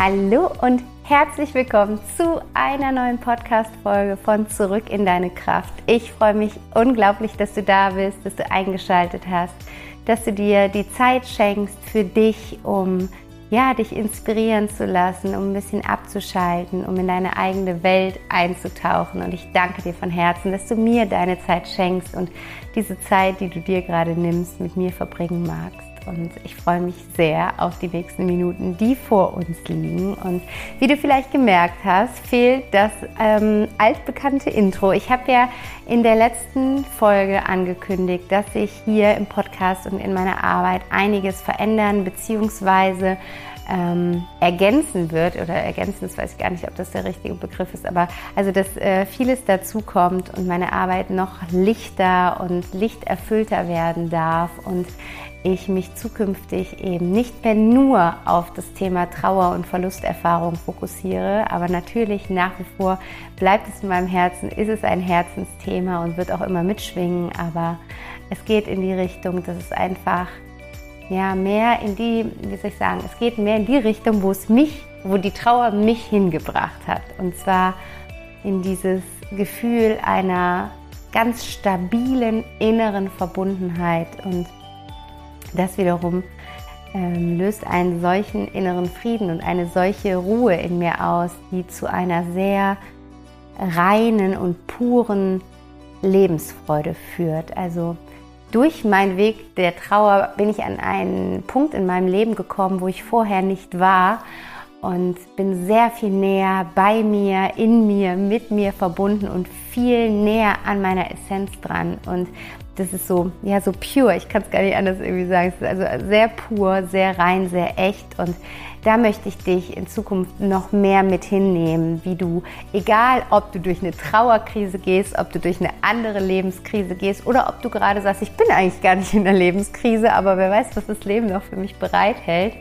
Hallo und herzlich willkommen zu einer neuen Podcast-Folge von Zurück in deine Kraft. Ich freue mich unglaublich, dass du da bist, dass du eingeschaltet hast, dass du dir die Zeit schenkst für dich, um ja, dich inspirieren zu lassen, um ein bisschen abzuschalten, um in deine eigene Welt einzutauchen. Und ich danke dir von Herzen, dass du mir deine Zeit schenkst und diese Zeit, die du dir gerade nimmst, mit mir verbringen magst und ich freue mich sehr auf die nächsten Minuten, die vor uns liegen. Und wie du vielleicht gemerkt hast, fehlt das ähm, altbekannte Intro. Ich habe ja in der letzten Folge angekündigt, dass sich hier im Podcast und in meiner Arbeit einiges verändern bzw. Ähm, ergänzen wird oder ergänzen, das weiß ich gar nicht, ob das der richtige Begriff ist, aber also dass äh, vieles dazukommt und meine Arbeit noch lichter und lichterfüllter werden darf und ich mich zukünftig eben nicht mehr nur auf das Thema Trauer und Verlusterfahrung fokussiere, aber natürlich nach wie vor bleibt es in meinem Herzen, ist es ein Herzensthema und wird auch immer mitschwingen, aber es geht in die Richtung, dass es einfach ja mehr in die, wie soll ich sagen, es geht mehr in die Richtung, wo es mich, wo die Trauer mich hingebracht hat. Und zwar in dieses Gefühl einer ganz stabilen inneren Verbundenheit und das wiederum ähm, löst einen solchen inneren Frieden und eine solche Ruhe in mir aus, die zu einer sehr reinen und puren Lebensfreude führt. Also durch meinen Weg der Trauer bin ich an einen Punkt in meinem Leben gekommen, wo ich vorher nicht war und bin sehr viel näher bei mir, in mir, mit mir verbunden und viel näher an meiner Essenz dran. Und das ist so, ja, so pure. Ich kann es gar nicht anders irgendwie sagen. Es ist also sehr pur, sehr rein, sehr echt. Und da möchte ich dich in Zukunft noch mehr mit hinnehmen, wie du, egal ob du durch eine Trauerkrise gehst, ob du durch eine andere Lebenskrise gehst oder ob du gerade sagst, ich bin eigentlich gar nicht in der Lebenskrise, aber wer weiß, was das Leben noch für mich bereithält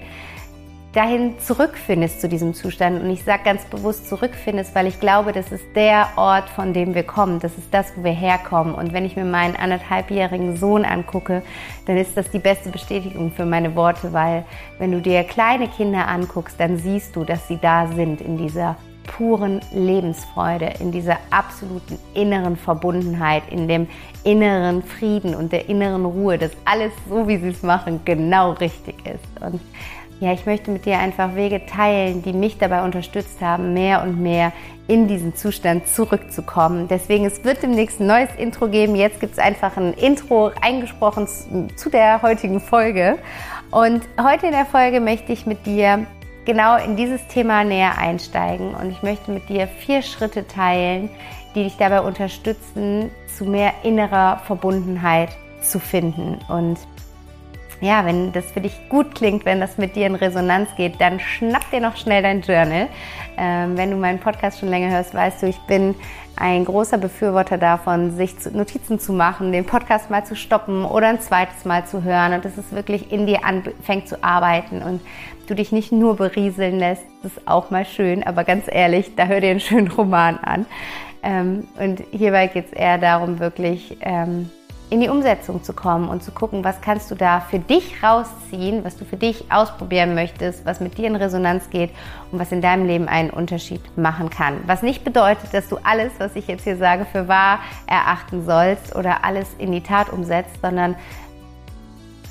dahin zurückfindest zu diesem Zustand. Und ich sage ganz bewusst zurückfindest, weil ich glaube, das ist der Ort, von dem wir kommen. Das ist das, wo wir herkommen. Und wenn ich mir meinen anderthalbjährigen Sohn angucke, dann ist das die beste Bestätigung für meine Worte, weil wenn du dir kleine Kinder anguckst, dann siehst du, dass sie da sind in dieser puren Lebensfreude, in dieser absoluten inneren Verbundenheit, in dem inneren Frieden und der inneren Ruhe, dass alles so, wie sie es machen, genau richtig ist. Und ja, ich möchte mit dir einfach Wege teilen, die mich dabei unterstützt haben, mehr und mehr in diesen Zustand zurückzukommen. Deswegen, es wird demnächst ein neues Intro geben. Jetzt gibt es einfach ein Intro eingesprochen zu der heutigen Folge. Und heute in der Folge möchte ich mit dir genau in dieses Thema näher einsteigen. Und ich möchte mit dir vier Schritte teilen, die dich dabei unterstützen, zu mehr innerer Verbundenheit zu finden. Und ja, wenn das für dich gut klingt, wenn das mit dir in Resonanz geht, dann schnapp dir noch schnell dein Journal. Ähm, wenn du meinen Podcast schon länger hörst, weißt du, ich bin ein großer Befürworter davon, sich Notizen zu machen, den Podcast mal zu stoppen oder ein zweites Mal zu hören und dass es wirklich in dir anfängt zu arbeiten und du dich nicht nur berieseln lässt. Das ist auch mal schön, aber ganz ehrlich, da hör dir einen schönen Roman an. Ähm, und hierbei geht es eher darum, wirklich ähm, in die Umsetzung zu kommen und zu gucken, was kannst du da für dich rausziehen, was du für dich ausprobieren möchtest, was mit dir in Resonanz geht und was in deinem Leben einen Unterschied machen kann. Was nicht bedeutet, dass du alles, was ich jetzt hier sage, für wahr erachten sollst oder alles in die Tat umsetzt, sondern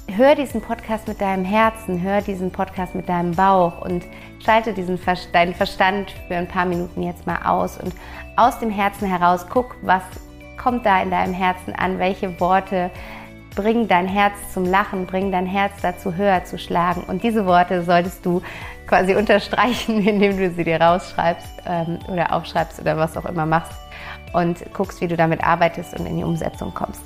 hör diesen Podcast mit deinem Herzen, hör diesen Podcast mit deinem Bauch und schalte diesen deinen Verstand für ein paar Minuten jetzt mal aus und aus dem Herzen heraus guck, was kommt da in deinem Herzen an? Welche Worte bringen dein Herz zum Lachen, bringen dein Herz dazu, höher zu schlagen? Und diese Worte solltest du quasi unterstreichen, indem du sie dir rausschreibst ähm, oder aufschreibst oder was auch immer machst und guckst, wie du damit arbeitest und in die Umsetzung kommst.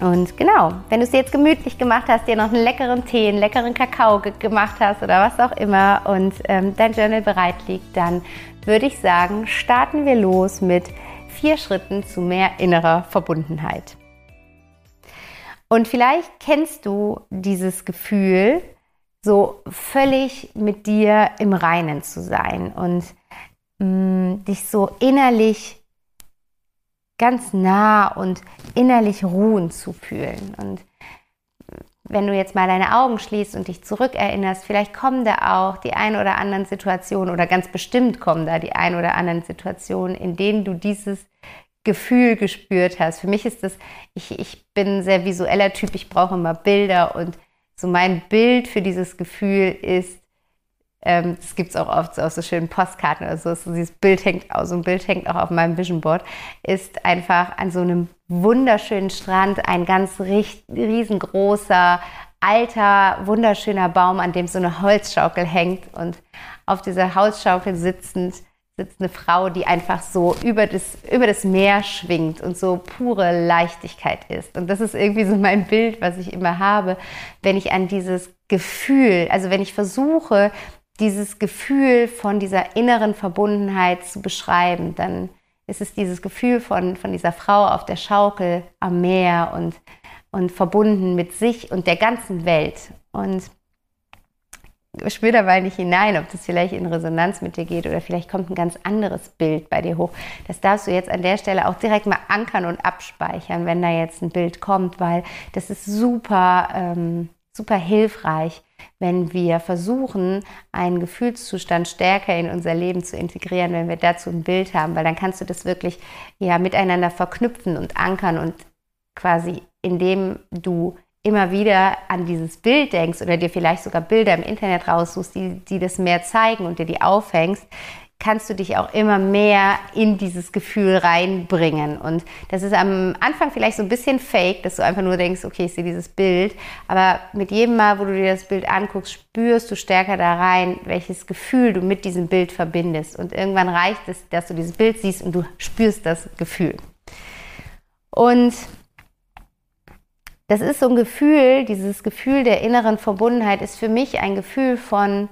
Und genau, wenn du es jetzt gemütlich gemacht hast, dir noch einen leckeren Tee, einen leckeren Kakao gemacht hast oder was auch immer und ähm, dein Journal bereit liegt, dann würde ich sagen, starten wir los mit vier Schritten zu mehr innerer Verbundenheit. Und vielleicht kennst du dieses Gefühl, so völlig mit dir im Reinen zu sein und mh, mm, dich so innerlich ganz nah und innerlich ruhen zu fühlen. Und wenn du jetzt mal deine Augen schließt und dich zurückerinnerst, vielleicht kommen da auch die ein oder anderen Situationen oder ganz bestimmt kommen da die ein oder anderen Situationen, in denen du dieses Gefühl gespürt hast. Für mich ist das, ich, ich bin ein sehr visueller Typ, ich brauche immer Bilder und so mein Bild für dieses Gefühl ist, ähm, das gibt es auch oft so auf so schönen Postkarten oder so, so dieses Bild hängt, so ein Bild hängt auch auf meinem Vision Board, ist einfach an so einem wunderschönen Strand ein ganz riesengroßer, alter, wunderschöner Baum, an dem so eine Holzschaukel hängt und auf dieser Holzschaukel sitzend sitzt eine Frau, die einfach so über das, über das Meer schwingt und so pure Leichtigkeit ist. Und das ist irgendwie so mein Bild, was ich immer habe, wenn ich an dieses Gefühl, also wenn ich versuche, dieses Gefühl von dieser inneren Verbundenheit zu beschreiben, dann ist es dieses Gefühl von, von dieser Frau auf der Schaukel am Meer und, und verbunden mit sich und der ganzen Welt. Und spür dabei nicht hinein, ob das vielleicht in Resonanz mit dir geht oder vielleicht kommt ein ganz anderes Bild bei dir hoch. Das darfst du jetzt an der Stelle auch direkt mal ankern und abspeichern, wenn da jetzt ein Bild kommt, weil das ist super, ähm, super hilfreich, wenn wir versuchen, einen Gefühlszustand stärker in unser Leben zu integrieren, wenn wir dazu ein Bild haben, weil dann kannst du das wirklich ja miteinander verknüpfen und ankern und quasi indem du immer wieder an dieses Bild denkst oder dir vielleicht sogar Bilder im Internet raussuchst, die, die das mehr zeigen und dir die aufhängst, kannst du dich auch immer mehr in dieses Gefühl reinbringen. Und das ist am Anfang vielleicht so ein bisschen fake, dass du einfach nur denkst, okay, ich sehe dieses Bild. Aber mit jedem Mal, wo du dir das Bild anguckst, spürst du stärker da rein, welches Gefühl du mit diesem Bild verbindest. Und irgendwann reicht es, dass du dieses Bild siehst und du spürst das Gefühl. Und das ist so ein Gefühl, dieses Gefühl der inneren Verbundenheit ist für mich ein Gefühl von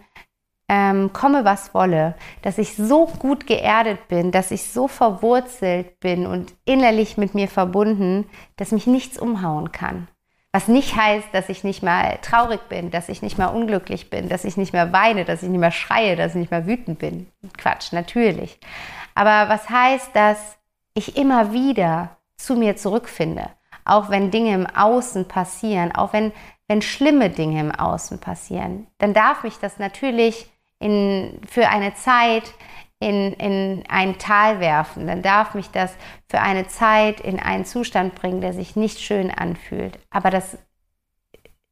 ähm, komme was wolle, dass ich so gut geerdet bin, dass ich so verwurzelt bin und innerlich mit mir verbunden, dass mich nichts umhauen kann. Was nicht heißt, dass ich nicht mal traurig bin, dass ich nicht mal unglücklich bin, dass ich nicht mehr weine, dass ich nicht mehr schreie, dass ich nicht mehr wütend bin. Quatsch, natürlich. Aber was heißt, dass ich immer wieder zu mir zurückfinde? auch wenn Dinge im Außen passieren, auch wenn, wenn schlimme Dinge im Außen passieren, dann darf mich das natürlich in, für eine Zeit in, in ein Tal werfen. Dann darf mich das für eine Zeit in einen Zustand bringen, der sich nicht schön anfühlt. Aber das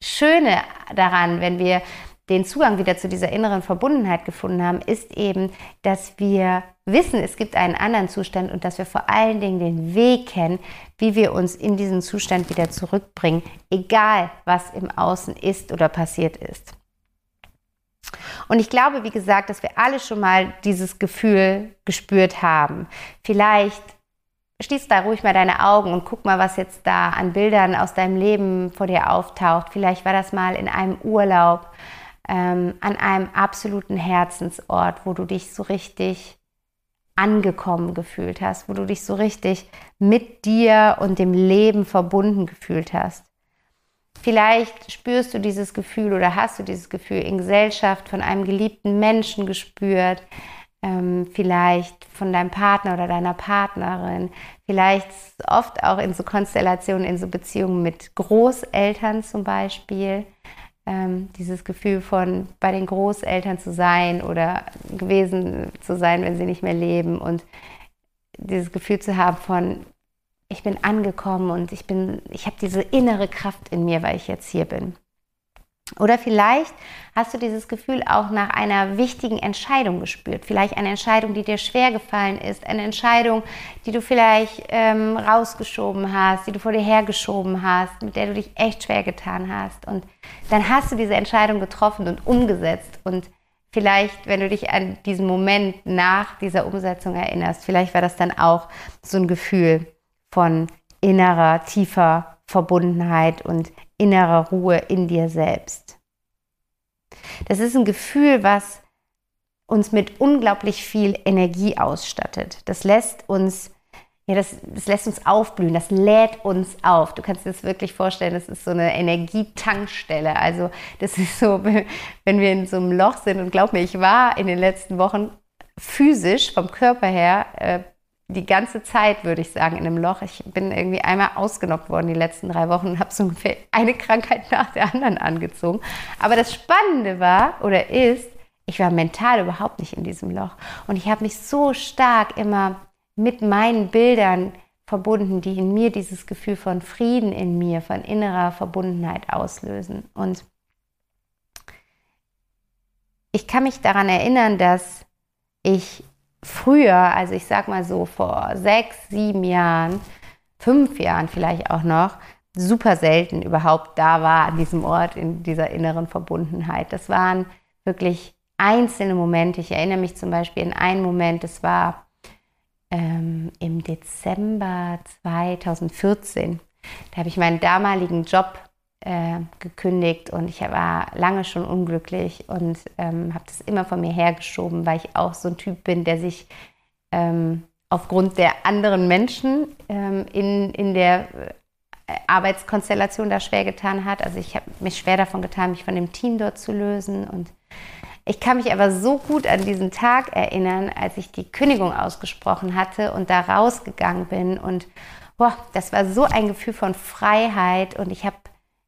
Schöne daran, wenn wir den Zugang wieder zu dieser inneren Verbundenheit gefunden haben, ist eben, dass wir wissen, es gibt einen anderen Zustand und dass wir vor allen Dingen den Weg kennen, wie wir uns in diesen Zustand wieder zurückbringen, egal was im Außen ist oder passiert ist. Und ich glaube, wie gesagt, dass wir alle schon mal dieses Gefühl gespürt haben. Vielleicht schließ da ruhig mal deine Augen und guck mal, was jetzt da an Bildern aus deinem Leben vor dir auftaucht. Vielleicht war das mal in einem Urlaub, ähm, an einem absoluten Herzensort, wo du dich so richtig angekommen gefühlt hast, wo du dich so richtig mit dir und dem Leben verbunden gefühlt hast. Vielleicht spürst du dieses Gefühl oder hast du dieses Gefühl in Gesellschaft von einem geliebten Menschen gespürt, ähm, vielleicht von deinem Partner oder deiner Partnerin, vielleicht oft auch in so Konstellationen, in so Beziehungen mit Großeltern zum Beispiel ähm, dieses Gefühl von bei den Großeltern zu sein oder gewesen zu sein, wenn sie nicht mehr leben und dieses Gefühl zu haben von ich bin angekommen und ich bin ich habe diese innere Kraft in mir, weil ich jetzt hier bin. Oder vielleicht hast du dieses Gefühl auch nach einer wichtigen Entscheidung gespürt. Vielleicht eine Entscheidung, die dir schwer gefallen ist. Eine Entscheidung, die du vielleicht ähm, rausgeschoben hast, die du vor dir hergeschoben hast, mit der du dich echt schwer getan hast. Und dann hast du diese Entscheidung getroffen und umgesetzt. Und vielleicht, wenn du dich an diesen Moment nach dieser Umsetzung erinnerst, vielleicht war das dann auch so ein Gefühl von innerer, tiefer Verbundenheit und innerer Ruhe in dir selbst. Das ist ein Gefühl, was uns mit unglaublich viel Energie ausstattet. Das lässt uns, ja, das, das lässt uns aufblühen, das lädt uns auf. Du kannst dir das wirklich vorstellen, das ist so eine Energietankstelle. Also das ist so, wenn wir in so einem Loch sind und glaub mir, ich war in den letzten Wochen physisch vom Körper her äh, die ganze Zeit, würde ich sagen, in einem Loch. Ich bin irgendwie einmal ausgenockt worden die letzten drei Wochen und habe so ungefähr eine Krankheit nach der anderen angezogen. Aber das Spannende war oder ist, ich war mental überhaupt nicht in diesem Loch. Und ich habe mich so stark immer mit meinen Bildern verbunden, die in mir dieses Gefühl von Frieden in mir, von innerer Verbundenheit auslösen. Und ich kann mich daran erinnern, dass ich früher, also ich sag mal so vor sechs, sieben Jahren, fünf Jahren vielleicht auch noch, super selten überhaupt da war an diesem Ort in dieser inneren Verbundenheit. Das waren wirklich einzelne Momente. Ich erinnere mich zum Beispiel an einen Moment, das war ähm, im Dezember 2014. Da habe ich meinen damaligen Job äh, gekündigt und ich war lange schon unglücklich und ähm, habe das immer von mir hergeschoben, weil ich auch so ein Typ bin, der sich ähm, aufgrund der anderen Menschen ähm, in, in der äh, Arbeitskonstellation da schwer getan hat. Also ich habe mich schwer davon getan, mich von dem Team dort zu lösen und ich kann mich aber so gut an diesen Tag erinnern, als ich die Kündigung ausgesprochen hatte und da rausgegangen bin. Und boah, das war so ein Gefühl von Freiheit und ich habe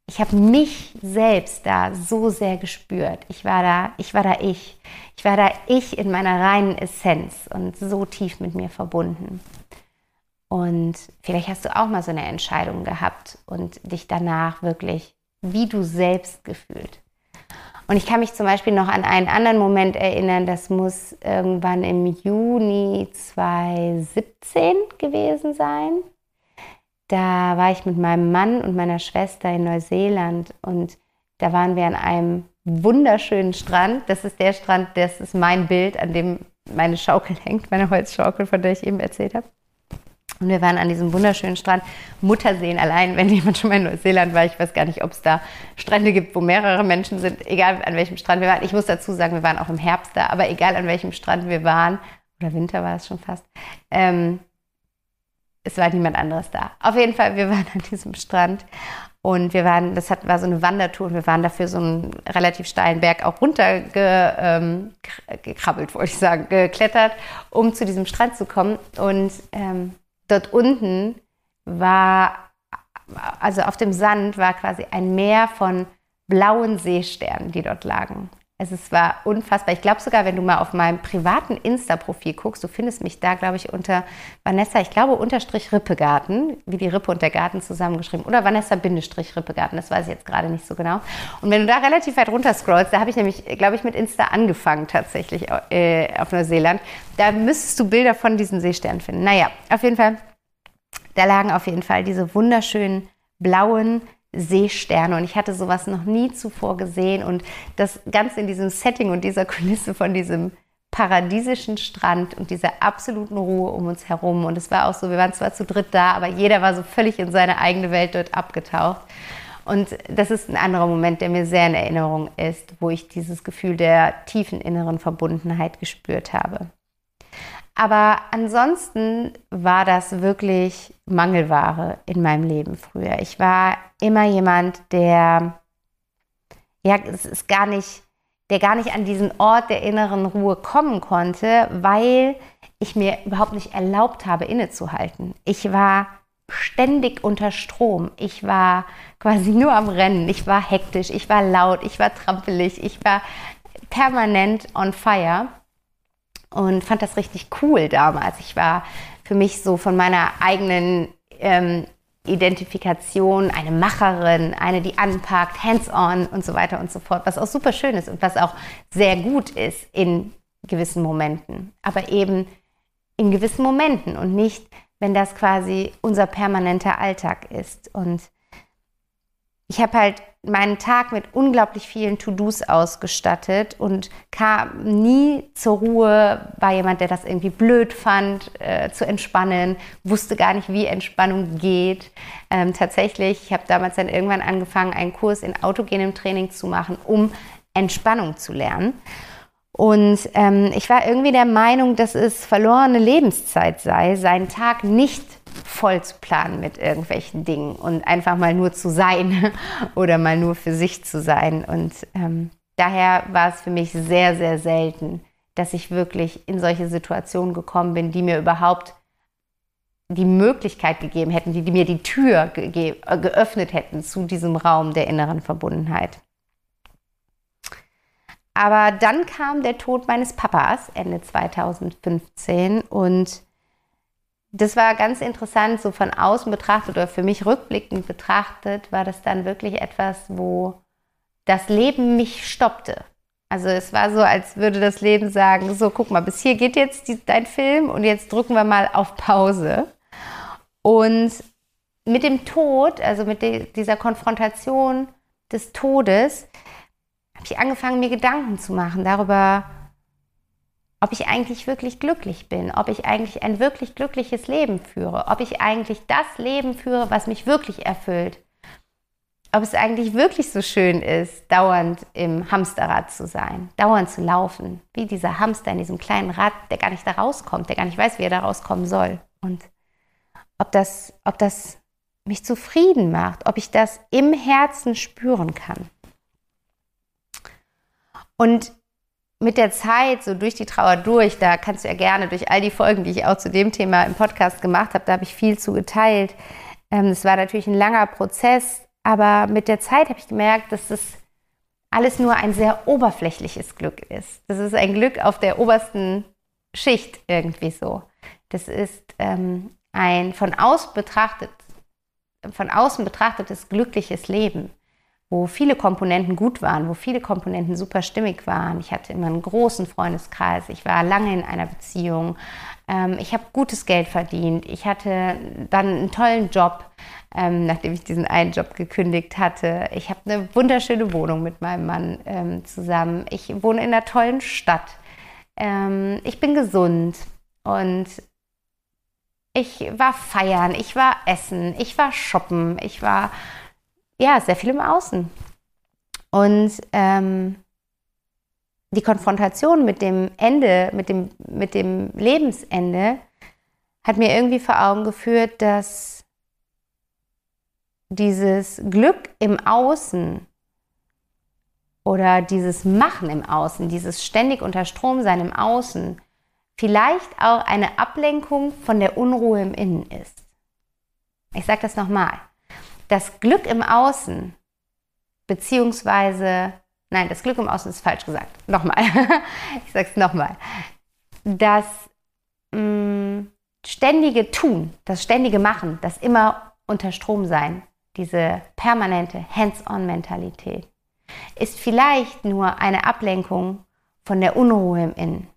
ich habe mich selbst da so sehr gespürt. Ich war da, ich war da ich. Ich war da ich in meiner reinen Essenz und so tief mit mir verbunden. Und vielleicht hast du auch mal so eine Entscheidung gehabt und dich danach wirklich wie du selbst gefühlt. Und ich kann mich zum Beispiel noch an einen anderen Moment erinnern, das muss irgendwann im Juni 2017 gewesen sein. Da war ich mit meinem Mann und meiner Schwester in Neuseeland und da waren wir an einem wunderschönen Strand. Das ist der Strand, das ist mein Bild, an dem meine Schaukel hängt, meine Holzschaukel, von der ich eben erzählt habe. Und wir waren an diesem wunderschönen Strand Mutterseen allein, wenn jemand schon mal in Neuseeland war. Ich weiß gar nicht, ob es da Strände gibt, wo mehrere Menschen sind, egal an welchem Strand wir waren. Ich muss dazu sagen, wir waren auch im Herbst da, aber egal an welchem Strand wir waren, oder Winter war es schon fast, ähm, es war niemand anderes da. Auf jeden Fall, wir waren an diesem Strand und wir waren, das hat, war so eine Wandertour und wir waren dafür so einen relativ steilen Berg auch runtergekrabbelt, ähm, wollte ich sagen, geklettert, um zu diesem Strand zu kommen. Und ähm, dort unten war, also auf dem Sand war quasi ein Meer von blauen Seesternen, die dort lagen. Also es war unfassbar. Ich glaube sogar, wenn du mal auf meinem privaten Insta-Profil guckst, du findest mich da, glaube ich, unter Vanessa, ich glaube, unterstrich Rippegarten, wie die Rippe und der Garten zusammengeschrieben. Oder Vanessa Bindestrich Rippegarten, das weiß ich jetzt gerade nicht so genau. Und wenn du da relativ weit runter scrollst, da habe ich nämlich, glaube ich, mit Insta angefangen tatsächlich äh, auf Neuseeland. Da müsstest du Bilder von diesen Seesternen finden. Naja, auf jeden Fall, da lagen auf jeden Fall diese wunderschönen blauen Seesterne. Und ich hatte sowas noch nie zuvor gesehen. Und das Ganze in diesem Setting und dieser Kulisse von diesem paradiesischen Strand und dieser absoluten Ruhe um uns herum. Und es war auch so, wir waren zwar zu dritt da, aber jeder war so völlig in seine eigene Welt dort abgetaucht. Und das ist ein anderer Moment, der mir sehr in Erinnerung ist, wo ich dieses Gefühl der tiefen inneren Verbundenheit gespürt habe. Aber ansonsten war das wirklich Mangelware in meinem Leben früher. Ich war immer jemand, der, ja, es ist gar nicht, der gar nicht an diesen Ort der inneren Ruhe kommen konnte, weil ich mir überhaupt nicht erlaubt habe, innezuhalten. Ich war ständig unter Strom. Ich war quasi nur am Rennen. Ich war hektisch, ich war laut, ich war trampelig, ich war permanent on fire und fand das richtig cool damals. Ich war für mich so von meiner eigenen ähm, Identifikation eine Macherin, eine, die anpackt, hands-on und so weiter und so fort, was auch super schön ist und was auch sehr gut ist in gewissen Momenten, aber eben in gewissen Momenten und nicht, wenn das quasi unser permanenter Alltag ist. Und ich habe halt meinen Tag mit unglaublich vielen To-Dos ausgestattet und kam nie zur Ruhe, war jemand, der das irgendwie blöd fand, äh, zu entspannen, wusste gar nicht, wie Entspannung geht. Ähm, tatsächlich, ich habe damals dann irgendwann angefangen, einen Kurs in autogenem Training zu machen, um Entspannung zu lernen. Und ähm, ich war irgendwie der Meinung, dass es verlorene Lebenszeit sei, seinen Tag nicht voll zu planen mit irgendwelchen Dingen und einfach mal nur zu sein oder mal nur für sich zu sein. Und ähm, daher war es für mich sehr, sehr selten, dass ich wirklich in solche Situationen gekommen bin, die mir überhaupt die Möglichkeit gegeben hätten, die, die mir die Tür äh, geöffnet hätten zu diesem Raum der inneren Verbundenheit. Aber dann kam der Tod meines Papas Ende 2015 und das war ganz interessant, so von außen betrachtet oder für mich rückblickend betrachtet, war das dann wirklich etwas, wo das Leben mich stoppte. Also es war so, als würde das Leben sagen, so guck mal, bis hier geht jetzt die, dein Film und jetzt drücken wir mal auf Pause. Und mit dem Tod, also mit de, dieser Konfrontation des Todes, habe ich angefangen, mir Gedanken zu machen darüber, ob ich eigentlich wirklich glücklich bin, ob ich eigentlich ein wirklich glückliches Leben führe, ob ich eigentlich das Leben führe, was mich wirklich erfüllt, ob es eigentlich wirklich so schön ist, dauernd im Hamsterrad zu sein, dauernd zu laufen, wie dieser Hamster in diesem kleinen Rad, der gar nicht da rauskommt, der gar nicht weiß, wie er da rauskommen soll. Und ob das, ob das mich zufrieden macht, ob ich das im Herzen spüren kann. Und mit der Zeit, so durch die Trauer durch, da kannst du ja gerne durch all die Folgen, die ich auch zu dem Thema im Podcast gemacht habe, da habe ich viel zu geteilt. Ähm, es war natürlich ein langer Prozess, aber mit der Zeit habe ich gemerkt, dass das alles nur ein sehr oberflächliches Glück ist. Das ist ein Glück auf der obersten Schicht irgendwie so. Das ist ähm, ein von außen betrachtet, von außen betrachtetes glückliches Leben wo viele Komponenten gut waren, wo viele Komponenten super stimmig waren. Ich hatte immer einen großen Freundeskreis, ich war lange in einer Beziehung, ähm, ich habe gutes Geld verdient, ich hatte dann einen tollen Job, ähm, nachdem ich diesen einen Job gekündigt hatte. Ich habe eine wunderschöne Wohnung mit meinem Mann ähm, zusammen. Ich wohne in einer tollen Stadt. Ähm, ich bin gesund und ich war feiern, ich war essen, ich war shoppen, ich war ja, sehr viel im Außen. Und ähm, die Konfrontation mit dem Ende, mit dem, mit dem Lebensende, hat mir irgendwie vor Augen geführt, dass dieses Glück im Außen oder dieses Machen im Außen, dieses ständig unter Strom sein im Außen, vielleicht auch eine Ablenkung von der Unruhe im Innen ist. Ich sage das nochmal das Glück im Außen, beziehungsweise, nein, das Glück im Außen ist falsch gesagt. Nochmal. ich sage es nochmal. Das mh, mm, ständige Tun, das ständige Machen, das immer unter Strom sein, diese permanente Hands-on-Mentalität, ist vielleicht nur eine Ablenkung von der Unruhe im Innen.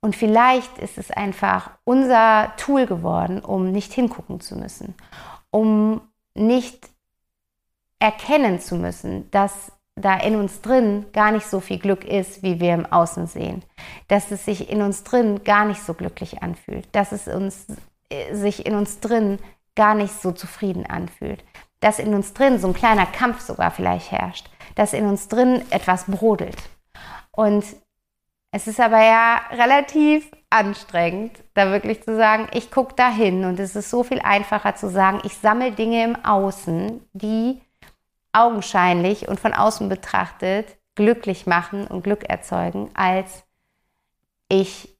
Und vielleicht ist es einfach unser Tool geworden, um nicht hingucken zu müssen, um nicht erkennen zu müssen, dass da in uns drin gar nicht so viel Glück ist, wie wir im Außen sehen. Dass es sich in uns drin gar nicht so glücklich anfühlt. Dass es uns, äh, sich in uns drin gar nicht so zufrieden anfühlt. Dass in uns drin so ein kleiner Kampf sogar vielleicht herrscht. Dass in uns drin etwas brodelt. Und es ist aber ja relativ anstrengend, da wirklich zu sagen, ich gucke da hin und es ist so viel einfacher zu sagen, ich sammle Dinge im Außen, die augenscheinlich und von außen betrachtet glücklich machen und Glück erzeugen, als ich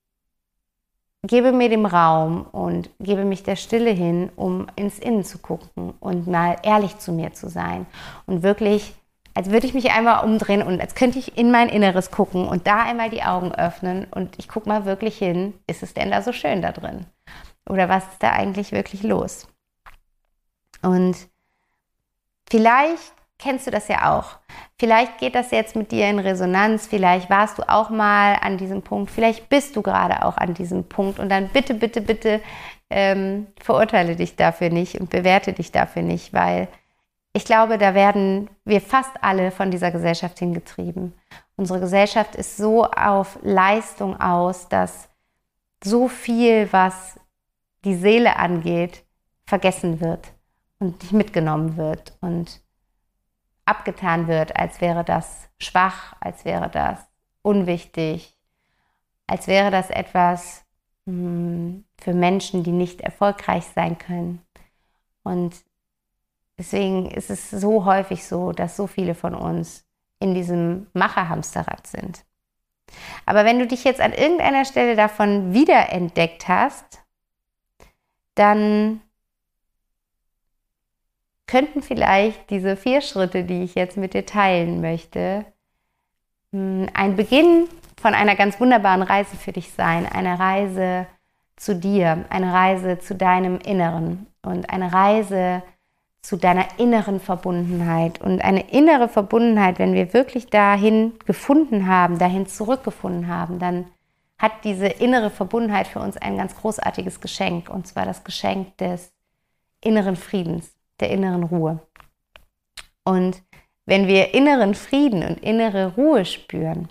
gebe mir dem Raum und gebe mich der Stille hin, um ins Innen zu gucken und mal ehrlich zu mir zu sein und wirklich als würde ich mich einmal umdrehen und als könnte ich in mein Inneres gucken und da einmal die Augen öffnen und ich gucke mal wirklich hin, ist es denn da so schön da drin? Oder was ist da eigentlich wirklich los? Und vielleicht kennst du das ja auch. Vielleicht geht das jetzt mit dir in Resonanz, vielleicht warst du auch mal an diesem Punkt, vielleicht bist du gerade auch an diesem Punkt und dann bitte, bitte, bitte ähm, verurteile dich dafür nicht und bewerte dich dafür nicht, weil ich glaube, da werden wir fast alle von dieser Gesellschaft hingetrieben. Unsere Gesellschaft ist so auf Leistung aus, dass so viel, was die Seele angeht, vergessen wird und nicht mitgenommen wird und abgetan wird, als wäre das schwach, als wäre das unwichtig, als wäre das etwas mh, hm, für Menschen, die nicht erfolgreich sein können. Und Deswegen ist es so häufig so, dass so viele von uns in diesem Macherhamsterrad sind. Aber wenn du dich jetzt an irgendeiner Stelle davon wiederentdeckt hast, dann könnten vielleicht diese vier Schritte, die ich jetzt mit dir teilen möchte, hm, ein Beginn von einer ganz wunderbaren Reise für dich sein. Eine Reise zu dir, eine Reise zu deinem Inneren und eine Reise zu deiner inneren Verbundenheit. Und eine innere Verbundenheit, wenn wir wirklich dahin gefunden haben, dahin zurückgefunden haben, dann hat diese innere Verbundenheit für uns ein ganz großartiges Geschenk, und zwar das Geschenk des inneren Friedens der inneren Ruhe. Und wenn wir inneren Frieden und innere Ruhe spüren,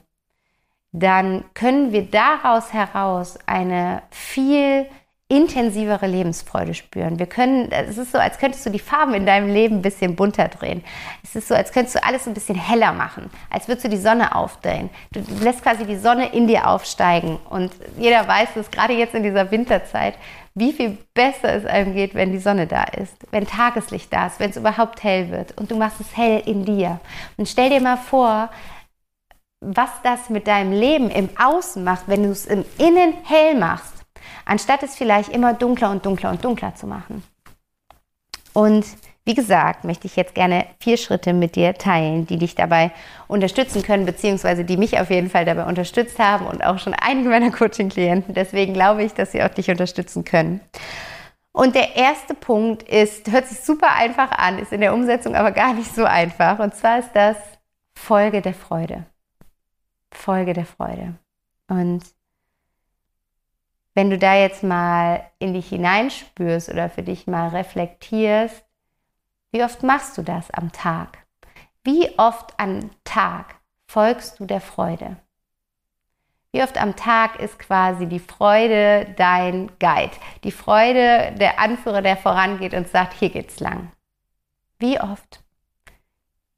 dann können wir daraus heraus eine viel intensivere Lebensfreude spüren. Wir können, es ist so, als könntest du die Farben in deinem Leben ein bisschen bunter drehen. Es ist so, als könntest du alles ein bisschen heller machen, als würdest du die Sonne aufdrehen. Du, lässt quasi die Sonne in dir aufsteigen. Und jeder weiß es, gerade jetzt in dieser Winterzeit, wie viel besser es einem geht, wenn die Sonne da ist, wenn Tageslicht da ist, wenn es überhaupt hell wird und du machst es hell in dir. Und stell dir mal vor, was das mit deinem Leben im Außen macht, wenn du es im Innen hell machst anstatt es vielleicht immer dunkler und dunkler und dunkler zu machen. Und wie gesagt, möchte ich jetzt gerne vier Schritte mit dir teilen, die dich dabei unterstützen können, beziehungsweise die mich auf jeden Fall dabei unterstützt haben und auch schon einige meiner Coaching-Klienten. Deswegen glaube ich, dass sie auch dich unterstützen können. Und der erste Punkt ist, hört sich super einfach an, ist in der Umsetzung aber gar nicht so einfach. Und zwar ist das Folge der Freude. Folge der Freude. Und wenn du da jetzt mal in dich hineinspürst oder für dich mal reflektierst, wie oft machst du das am Tag? Wie oft am Tag folgst du der Freude? Wie oft am Tag ist quasi die Freude dein Guide? Die Freude der Anführer, der vorangeht und sagt, hier geht's lang. Wie oft?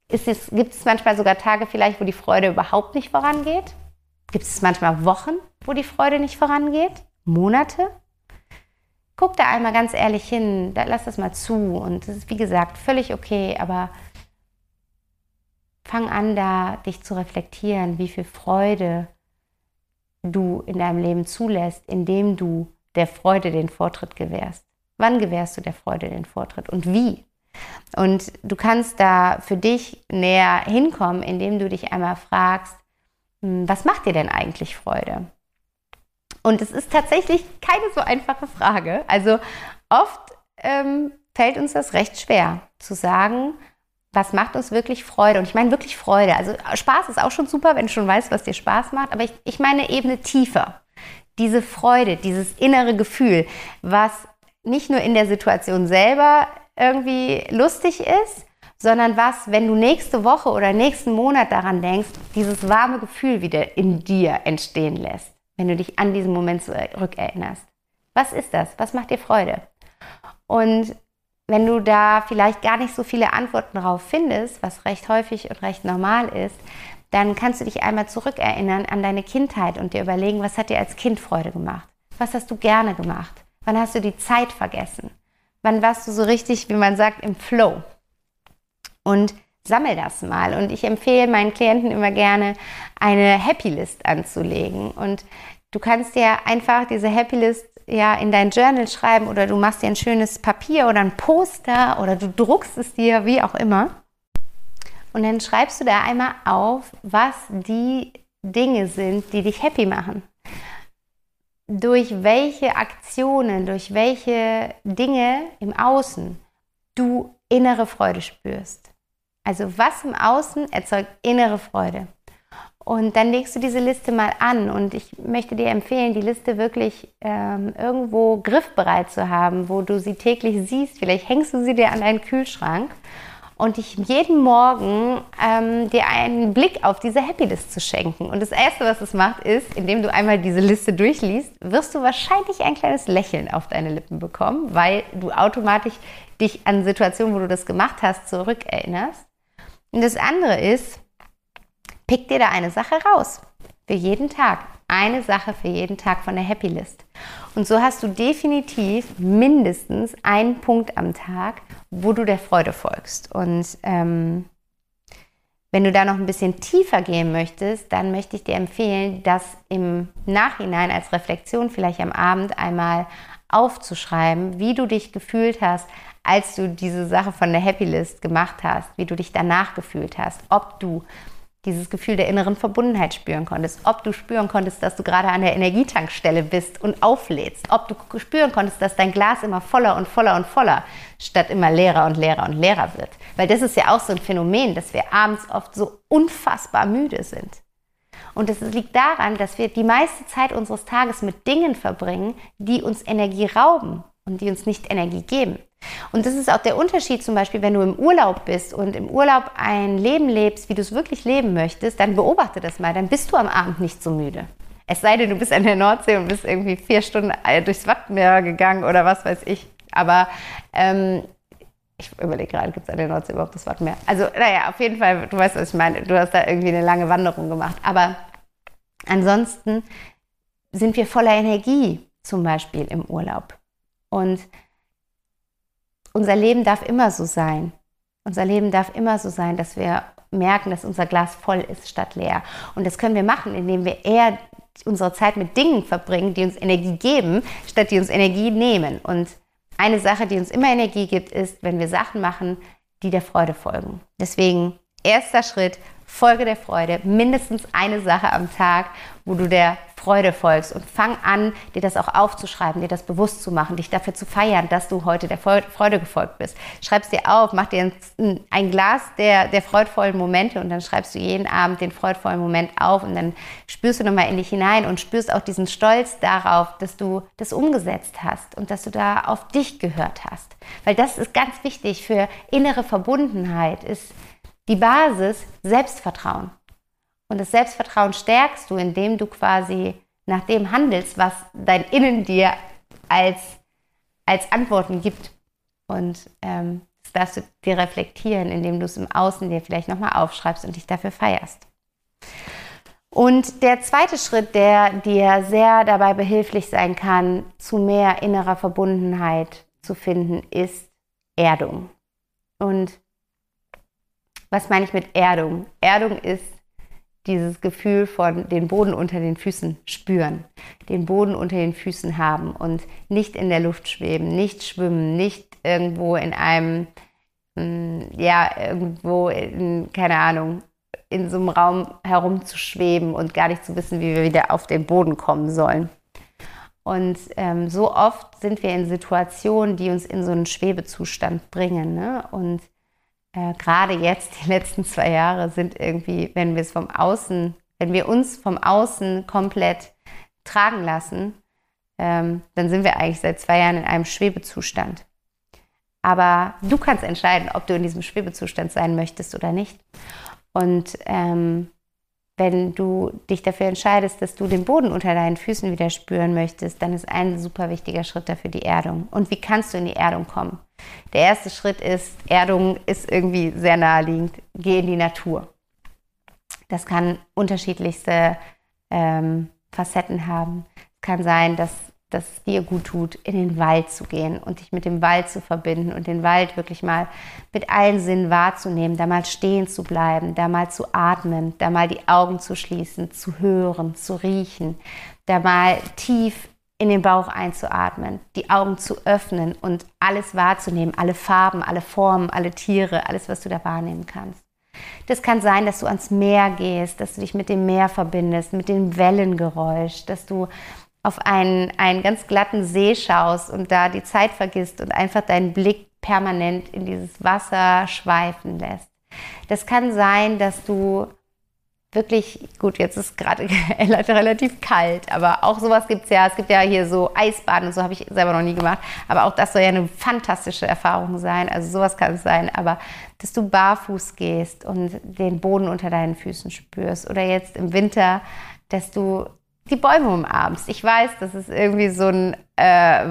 Es, gibt es manchmal sogar Tage vielleicht, wo die Freude überhaupt nicht vorangeht? Gibt es manchmal Wochen, wo die Freude nicht vorangeht? Monate? Guck da einmal ganz ehrlich hin, lass das mal zu. Und das ist, wie gesagt, völlig okay, aber fang an, da dich zu reflektieren, wie viel Freude du in deinem Leben zulässt, indem du der Freude den Vortritt gewährst. Wann gewährst du der Freude den Vortritt und wie? Und du kannst da für dich näher hinkommen, indem du dich einmal fragst, hm, was macht dir denn eigentlich Freude? Und es ist tatsächlich keine so einfache Frage. Also oft ähm, fällt uns das recht schwer zu sagen, was macht uns wirklich Freude? Und ich meine wirklich Freude. Also Spaß ist auch schon super, wenn du schon weißt, was dir Spaß macht. Aber ich, ich meine Ebene tiefer. Diese Freude, dieses innere Gefühl, was nicht nur in der Situation selber irgendwie lustig ist, sondern was, wenn du nächste Woche oder nächsten Monat daran denkst, dieses warme Gefühl wieder in dir entstehen lässt wenn du dich an diesen Moment zurückerinnerst. Was ist das? Was macht dir Freude? Und wenn du da vielleicht gar nicht so viele Antworten drauf findest, was recht häufig und recht normal ist, dann kannst du dich einmal zurückerinnern an deine Kindheit und dir überlegen, was hat dir als Kind Freude gemacht? Was hast du gerne gemacht? Wann hast du die Zeit vergessen? Wann warst du so richtig, wie man sagt, im Flow? Und sammel das mal. Und ich empfehle meinen Klienten immer gerne, eine Happy List anzulegen. Und du kannst dir einfach diese Happy List ja in dein Journal schreiben oder du machst dir ein schönes Papier oder ein Poster oder du druckst es dir, wie auch immer. Und dann schreibst du da einmal auf, was die Dinge sind, die dich happy machen. Durch welche Aktionen, durch welche Dinge im Außen du innere Freude spürst. Also was im Außen erzeugt innere Freude. Und dann legst du diese Liste mal an und ich möchte dir empfehlen, die Liste wirklich ähm, irgendwo griffbereit zu haben, wo du sie täglich siehst. Vielleicht hängst du sie dir an deinen Kühlschrank und dich jeden Morgen ähm, dir einen Blick auf diese Happy List zu schenken. Und das Erste, was es macht, ist, indem du einmal diese Liste durchliest, wirst du wahrscheinlich ein kleines Lächeln auf deine Lippen bekommen, weil du automatisch dich an Situationen, wo du das gemacht hast, zurückerinnerst. Und das andere ist, pick dir da eine Sache raus. Für jeden Tag. Eine Sache für jeden Tag von der Happy List. Und so hast du definitiv mindestens einen Punkt am Tag, wo du der Freude folgst. Und ähm, wenn du da noch ein bisschen tiefer gehen möchtest, dann möchte ich dir empfehlen, das im Nachhinein als Reflexion vielleicht am Abend einmal aufzuschreiben, wie du dich gefühlt hast, als du diese Sache von der Happy List gemacht hast, wie du dich danach gefühlt hast, ob du dieses Gefühl der inneren Verbundenheit spüren konntest, ob du spüren konntest, dass du gerade an der Energietankstelle bist und auflädst, ob du spüren konntest, dass dein Glas immer voller und voller und voller statt immer leerer und leerer und leerer wird. Weil das ist ja auch so ein Phänomen, dass wir abends oft so unfassbar müde sind. Und es liegt daran, dass wir die meiste Zeit unseres Tages mit Dingen verbringen, die uns Energie rauben und die uns nicht Energie geben. Und das ist auch der Unterschied zum Beispiel, wenn du im Urlaub bist und im Urlaub ein Leben lebst, wie du es wirklich leben möchtest, dann beobachte das mal, dann bist du am Abend nicht so müde. Es sei denn, du bist an der Nordsee und bist irgendwie vier Stunden äh, durchs Wattmeer gegangen oder was weiß ich. Aber ähm, ich überlege gerade, gibt es an der Nordsee überhaupt das Wattmeer? Also, naja, auf jeden Fall, du weißt, was ich meine. Du hast da irgendwie eine lange Wanderung gemacht. Aber ansonsten sind wir voller Energie, zum Beispiel im Urlaub. Und unser Leben darf immer so sein. Unser Leben darf immer so sein, dass wir merken, dass unser Glas voll ist statt leer. Und das können wir machen, indem wir eher unsere Zeit mit Dingen verbringen, die uns Energie geben, statt die uns Energie nehmen. Und eine Sache, die uns immer Energie gibt, ist, wenn wir Sachen machen, die der Freude folgen. Deswegen erster Schritt, Folge der Freude, mindestens eine Sache am Tag, wo du der Freude folgst und fang an, dir das auch aufzuschreiben, dir das bewusst zu machen, dich dafür zu feiern, dass du heute der Freude gefolgt bist. Schreib's dir auf, mach dir ein, ein Glas der, der freudvollen Momente und dann schreibst du jeden Abend den freudvollen Moment auf und dann spürst du nochmal in dich hinein und spürst auch diesen Stolz darauf, dass du das umgesetzt hast und dass du da auf dich gehört hast. Weil das ist ganz wichtig für innere Verbundenheit, ist die Basis Selbstvertrauen. Und das Selbstvertrauen stärkst du, indem du quasi nach dem handelst, was dein Innen dir als, als Antworten gibt. Und ähm, das darfst du dir reflektieren, indem du es im Außen dir vielleicht nochmal aufschreibst und dich dafür feierst. Und der zweite Schritt, der dir sehr dabei behilflich sein kann, zu mehr innerer Verbundenheit zu finden, ist Erdung. Und was meine ich mit Erdung? Erdung ist dieses Gefühl von den Boden unter den Füßen spüren, den Boden unter den Füßen haben und nicht in der Luft schweben, nicht schwimmen, nicht irgendwo in einem, mm, ja, irgendwo in, keine Ahnung, in so einem Raum herumzuschweben und gar nicht zu wissen, wie wir wieder auf den Boden kommen sollen. Und ähm, so oft sind wir in Situationen, die uns in so einen Schwebezustand bringen. Ne? Und äh, gerade jetzt, die letzten zwei Jahre, sind irgendwie, wenn wir es vom Außen, wenn wir uns vom Außen komplett tragen lassen, ähm, dann sind wir eigentlich seit zwei Jahren in einem Schwebezustand. Aber du kannst entscheiden, ob du in diesem Schwebezustand sein möchtest oder nicht. Und ähm, wenn du dich dafür entscheidest, dass du den Boden unter deinen Füßen wieder spüren möchtest, dann ist ein super wichtiger Schritt dafür die Erdung. Und wie kannst du in die Erdung kommen? Der erste Schritt ist, Erdung ist irgendwie sehr naheliegend, geh in die Natur. Das kann unterschiedlichste ähm, Facetten haben. Es kann sein, dass dass es dir gut tut, in den Wald zu gehen und dich mit dem Wald zu verbinden und den Wald wirklich mal mit allen Sinnen wahrzunehmen, da mal stehen zu bleiben, da mal zu atmen, da mal die Augen zu schließen, zu hören, zu riechen, da mal tief in den Bauch einzuatmen, die Augen zu öffnen und alles wahrzunehmen, alle Farben, alle Formen, alle Tiere, alles, was du da wahrnehmen kannst. Das kann sein, dass du ans Meer gehst, dass du dich mit dem Meer verbindest, mit dem Wellengeräusch, dass du auf einen, einen ganz glatten See schaust und da die Zeit vergisst und einfach deinen Blick permanent in dieses Wasser schweifen lässt. Das kann sein, dass du wirklich, gut, jetzt ist gerade relativ kalt, aber auch sowas gibt es ja. Es gibt ja hier so Eisbaden und so habe ich selber noch nie gemacht. Aber auch das soll ja eine fantastische Erfahrung sein. Also sowas kann es sein. Aber dass du barfuß gehst und den Boden unter deinen Füßen spürst. Oder jetzt im Winter, dass du die Bäume umarmst. Ich weiß, das ist irgendwie so ein äh,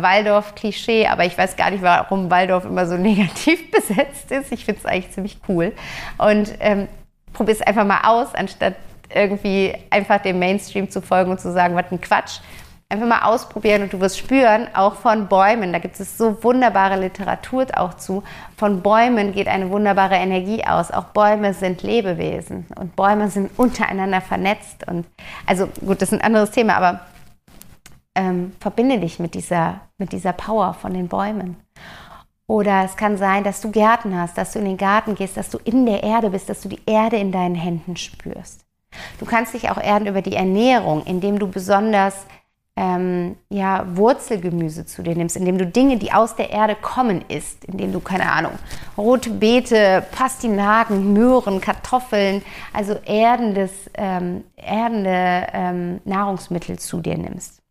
Waldorf-Klischee, aber ich weiß gar nicht, warum Waldorf immer so negativ besetzt ist. Ich finde es eigentlich ziemlich cool. Und ähm, probier es einfach mal aus, anstatt irgendwie einfach dem Mainstream zu folgen und zu sagen, was ein Quatsch. Einfach mal ausprobieren und du wirst spüren, auch von Bäumen, da gibt es so wunderbare Literatur auch zu, von Bäumen geht eine wunderbare Energie aus. Auch Bäume sind Lebewesen und Bäume sind untereinander vernetzt. Und also gut, das ist ein anderes Thema, aber ähm, verbinde dich mit dieser, mit dieser Power von den Bäumen. Oder es kann sein, dass du Gärten hast, dass du in den Garten gehst, dass du in der Erde bist, dass du die Erde in deinen Händen spürst. Du kannst dich auch erden über die Ernährung, indem du besonders ähm, ja, Wurzelgemüse zu dir nimmst, indem du Dinge, die aus der Erde kommen, isst, indem du, keine Ahnung, rote Beete, Pastinaken, Möhren, Kartoffeln, also erdendes, ähm, erdende ähm, Nahrungsmittel zu dir nimmst.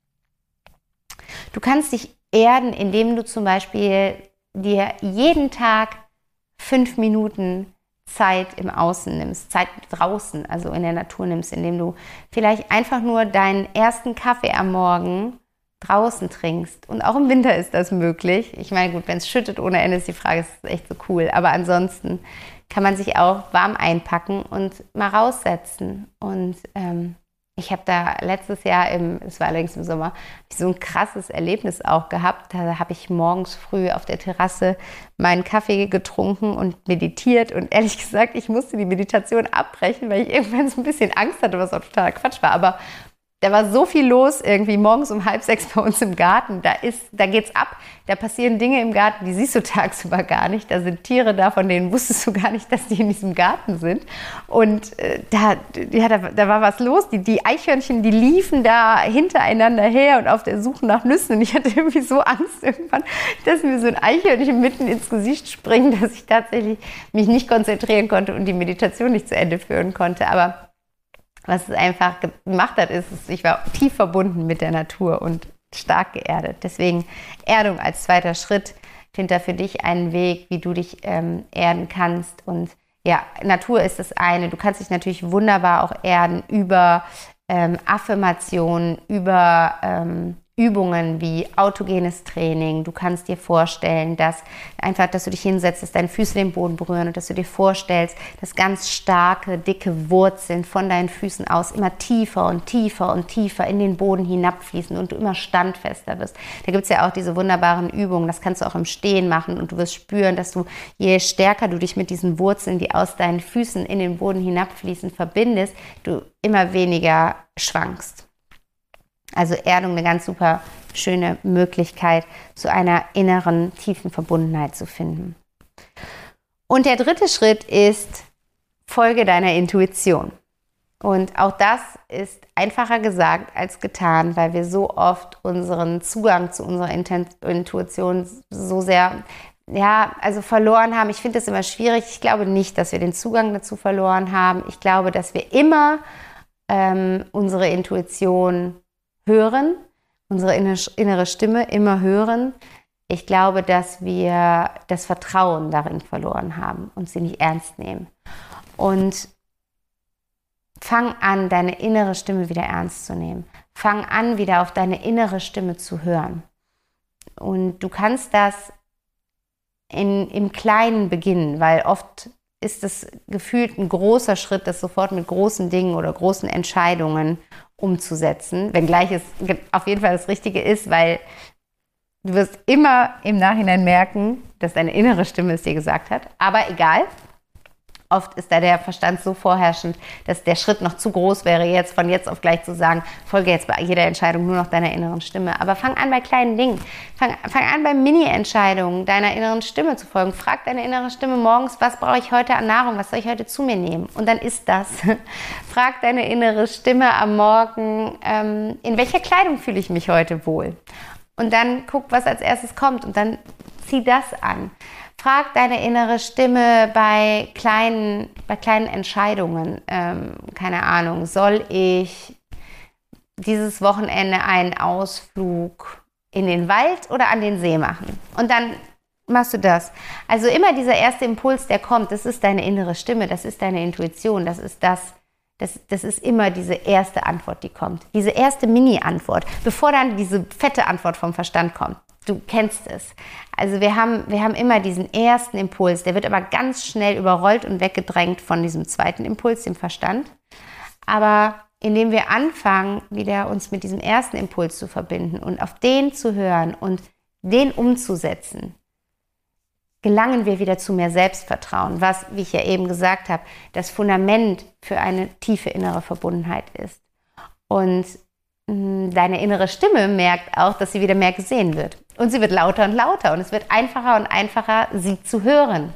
Du kannst dich erden, indem du zum Beispiel dir jeden Tag fünf Minuten Zeit im Außen nimmst, Zeit draußen, also in der Natur nimmst, indem du vielleicht einfach nur deinen ersten Kaffee am Morgen draußen trinkst. Und auch im Winter ist das möglich. Ich meine, gut, wenn es schüttet ohne Ende, ist die Frage, ist das echt so cool. Aber ansonsten kann man sich auch warm einpacken und mal raussetzen und ähm, ich habe da letztes Jahr, im, es war allerdings im Sommer, so ein krasses Erlebnis auch gehabt. Da habe ich morgens früh auf der Terrasse meinen Kaffee getrunken und meditiert. Und ehrlich gesagt, ich musste die Meditation abbrechen, weil ich irgendwann so ein bisschen Angst hatte, was auch totaler Quatsch war. Aber da war so viel los irgendwie morgens um halb sechs bei uns im Garten. Da ist, da geht's ab. Da passieren Dinge im Garten, die siehst du tagsüber gar nicht. Da sind Tiere da, von denen wusstest du gar nicht, dass die in diesem Garten sind. Und äh, da, ja, da, da, war was los. Die, die Eichhörnchen, die liefen da hintereinander her und auf der Suche nach Nüssen. Und ich hatte irgendwie so Angst irgendwann, dass mir so ein Eichhörnchen mitten ins Gesicht springt, dass ich tatsächlich mich nicht konzentrieren konnte und die Meditation nicht zu Ende führen konnte. Aber was es einfach gemacht hat, ist, ich war tief verbunden mit der Natur und stark geerdet. Deswegen Erdung als zweiter Schritt. Finde da für dich einen Weg, wie du dich ähm, erden kannst. Und ja, Natur ist das eine. Du kannst dich natürlich wunderbar auch erden über ähm, Affirmationen, über ähm, Übungen wie autogenes Training. Du kannst dir vorstellen, dass einfach, dass du dich hinsetzt, dass deine Füße den Boden berühren und dass du dir vorstellst, dass ganz starke, dicke Wurzeln von deinen Füßen aus immer tiefer und tiefer und tiefer in den Boden hinabfließen und du immer standfester wirst. Da gibt es ja auch diese wunderbaren Übungen, das kannst du auch im Stehen machen und du wirst spüren, dass du, je stärker du dich mit diesen Wurzeln, die aus deinen Füßen in den Boden hinabfließen, verbindest, du immer weniger schwankst. Also Erdung eine ganz super schöne Möglichkeit, zu einer inneren, tiefen Verbundenheit zu finden. Und der dritte Schritt ist, folge deiner Intuition. Und auch das ist einfacher gesagt als getan, weil wir so oft unseren Zugang zu unserer Intuition so sehr, ja, also verloren haben. Ich finde das immer schwierig. Ich glaube nicht, dass wir den Zugang dazu verloren haben. Ich glaube, dass wir immer ähm, unsere Intuition hören, unsere innere Stimme immer hören. Ich glaube, dass wir das Vertrauen darin verloren haben und sie nicht ernst nehmen. Und fang an, deine innere Stimme wieder ernst zu nehmen. Fang an, wieder auf deine innere Stimme zu hören. Und du kannst das in, im Kleinen beginnen, weil oft ist es gefühlt ein großer Schritt, das sofort mit großen Dingen oder großen Entscheidungen umzusetzen, wenngleich es auf jeden Fall das Richtige ist, weil du wirst immer im Nachhinein merken, dass deine innere Stimme es dir gesagt hat. Aber egal, Oft ist da der Verstand so vorherrschend, dass der Schritt noch zu groß wäre, jetzt von jetzt auf gleich zu sagen, folge jetzt bei jeder Entscheidung nur noch deiner inneren Stimme. Aber fang an bei kleinen Dingen. Fang, fang an bei Mini-Entscheidungen deiner inneren Stimme zu folgen. Frag deine innere Stimme morgens, was brauche ich heute an Nahrung, was soll ich heute zu mir nehmen? Und dann ist das. Frag deine innere Stimme am Morgen, ähm, in welcher Kleidung fühle ich mich heute wohl? Und dann guck, was als erstes kommt und dann zieh das an. Frag deine innere Stimme bei kleinen, bei kleinen Entscheidungen. Ähm, keine Ahnung, soll ich dieses Wochenende einen Ausflug in den Wald oder an den See machen? Und dann machst du das. Also immer dieser erste Impuls, der kommt, das ist deine innere Stimme, das ist deine Intuition, das ist das, das, das ist immer diese erste Antwort, die kommt. Diese erste Mini-Antwort, bevor dann diese fette Antwort vom Verstand kommt. Du kennst es. Also wir haben, wir haben immer diesen ersten Impuls, der wird aber ganz schnell überrollt und weggedrängt von diesem zweiten Impuls, dem Verstand. Aber indem wir anfangen, wieder uns mit diesem ersten Impuls zu verbinden und auf den zu hören und den umzusetzen, gelangen wir wieder zu mehr Selbstvertrauen, was, wie ich ja eben gesagt habe, das Fundament für eine tiefe innere Verbundenheit ist. Und deine innere Stimme merkt auch, dass sie wieder mehr gesehen wird. Und sie wird lauter und lauter und es wird einfacher und einfacher, sie zu hören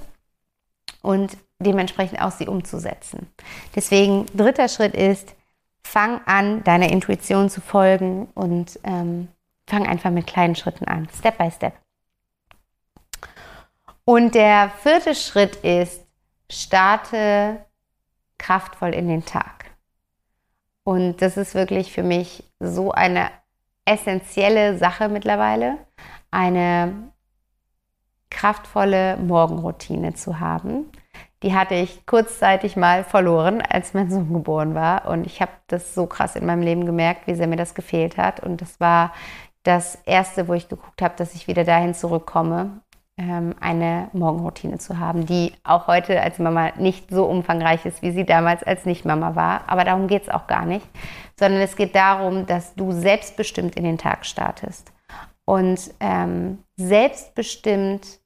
und dementsprechend auch sie umzusetzen. Deswegen, dritter Schritt ist, fang an, deiner Intuition zu folgen und ähm, fang einfach mit kleinen Schritten an, Step by Step. Und der vierte Schritt ist, starte kraftvoll in den Tag. Und das ist wirklich für mich so eine essentielle Sache mittlerweile, eine kraftvolle Morgenroutine zu haben. Die hatte ich kurzzeitig mal verloren, als mein Sohn geboren war. Und ich habe das so krass in meinem Leben gemerkt, wie sehr mir das gefehlt hat. Und das war das Erste, wo ich geguckt habe, dass ich wieder dahin zurückkomme, eine Morgenroutine zu haben, die auch heute als Mama nicht so umfangreich ist, wie sie damals als Nicht-Mama war. Aber darum geht es auch gar nicht, sondern es geht darum, dass du selbstbestimmt in den Tag startest und ähm, selbstbestimmt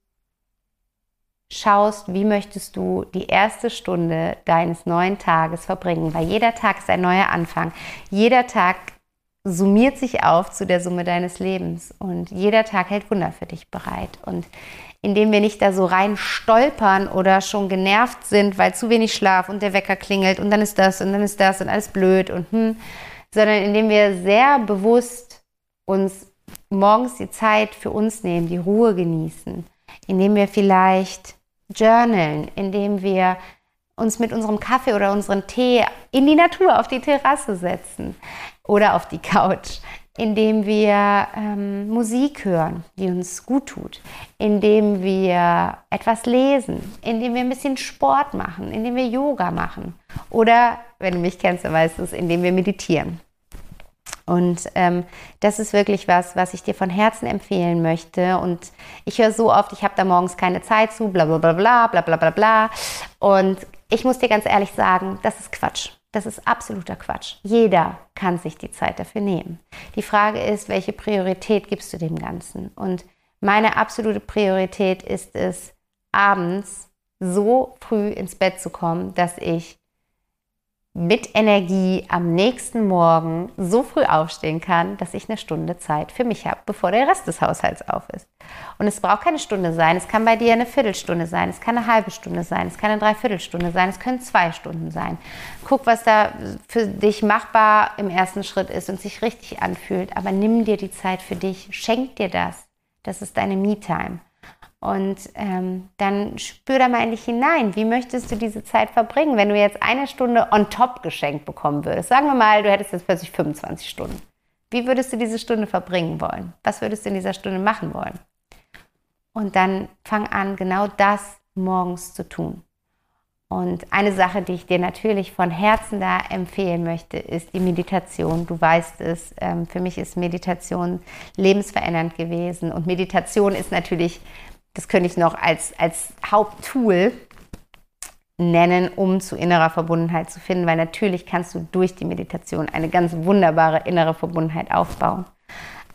schaust, wie möchtest du die erste Stunde deines neuen Tages verbringen, weil jeder Tag ist ein neuer Anfang. Jeder Tag summiert sich auf zu der Summe deines Lebens und jeder Tag hält Wunder für dich bereit. Und indem wir nicht da so rein stolpern oder schon genervt sind, weil zu wenig Schlaf und der Wecker klingelt und dann ist das und dann ist das und alles blöd und hm, sondern indem wir sehr bewusst uns morgens die Zeit für uns nehmen, die Ruhe genießen, indem wir vielleicht journalen, indem wir uns mit unserem Kaffee oder unserem Tee in die Natur, auf die Terrasse setzen oder auf die Couch, indem wir ähm, Musik hören, die uns gut tut, indem wir etwas lesen, indem wir ein bisschen Sport machen, indem wir Yoga machen oder, wenn du mich kennst, dann weißt du es, indem wir meditieren. Und ähm, das ist wirklich was, was ich dir von Herzen empfehlen möchte. Und ich höre so oft, ich habe da morgens keine Zeit zu, bla bla bla bla bla bla bla bla. Und ich muss dir ganz ehrlich sagen, das ist Quatsch. Das ist absoluter Quatsch. Jeder kann sich die Zeit dafür nehmen. Die Frage ist, welche Priorität gibst du dem Ganzen? Und meine absolute Priorität ist es, abends so früh ins Bett zu kommen, dass ich mit Energie am nächsten Morgen so früh aufstehen kann, dass ich eine Stunde Zeit für mich habe, bevor der Rest des Haushalts auf ist. Und es braucht keine Stunde sein, es kann bei dir eine Viertelstunde sein, es kann eine halbe Stunde sein, es kann eine Dreiviertelstunde sein, es können zwei Stunden sein. Guck, was da für dich machbar im ersten Schritt ist und sich richtig anfühlt, aber nimm dir die Zeit für dich, schenk dir das. Das ist deine Me-Time. Und ähm, dann spür da mal in dich hinein. Wie möchtest du diese Zeit verbringen, wenn du jetzt eine Stunde on top geschenkt bekommen würdest? Sagen wir mal, du hättest jetzt plötzlich 25 Stunden. Wie würdest du diese Stunde verbringen wollen? Was würdest du in dieser Stunde machen wollen? Und dann fang an, genau das morgens zu tun. Und eine Sache, die ich dir natürlich von Herzen da empfehlen möchte, ist die Meditation. Du weißt es, ähm, für mich ist Meditation lebensverändernd gewesen. Und Meditation ist natürlich das könnte ich noch als, als Haupttool nennen, um zu innerer Verbundenheit zu finden, weil natürlich kannst du durch die Meditation eine ganz wunderbare innere Verbundenheit aufbauen.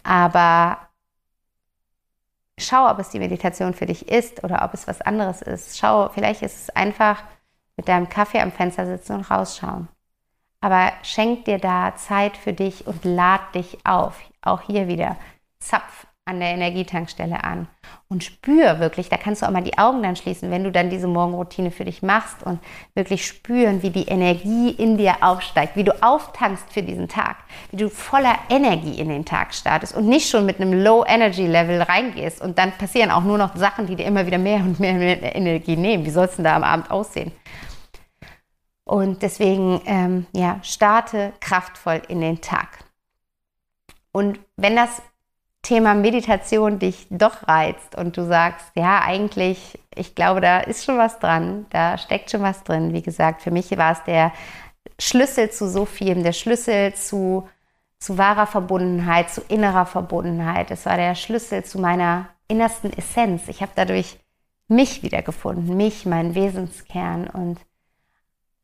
Aber schau, ob es die Meditation für dich ist oder ob es was anderes ist. Schau, vielleicht ist es einfach mit deinem Kaffee am Fenster sitzen und rausschauen. Aber schenk dir da Zeit für dich und lad dich auf. Auch hier wieder. Zapf an der Energietankstelle an und spür wirklich, da kannst du auch mal die Augen dann schließen, wenn du dann diese Morgenroutine für dich machst und wirklich spüren, wie die Energie in dir aufsteigt, wie du auftankst für diesen Tag, wie du voller Energie in den Tag startest und nicht schon mit einem Low Energy Level reingehst und dann passieren auch nur noch Sachen, die dir immer wieder mehr und mehr, Energie nehmen. Wie soll es denn da am Abend aussehen? Und deswegen, ähm, ja, starte kraftvoll in den Tag. Und wenn das Thema Meditation dich doch reizt und du sagst, ja, eigentlich, ich glaube, da ist schon was dran, da steckt schon was drin. Wie gesagt, für mich war es der Schlüssel zu so vielem, der Schlüssel zu, zu wahrer Verbundenheit, zu innerer Verbundenheit. Es war der Schlüssel zu meiner innersten Essenz. Ich habe dadurch mich wiedergefunden, mich, meinen Wesenskern und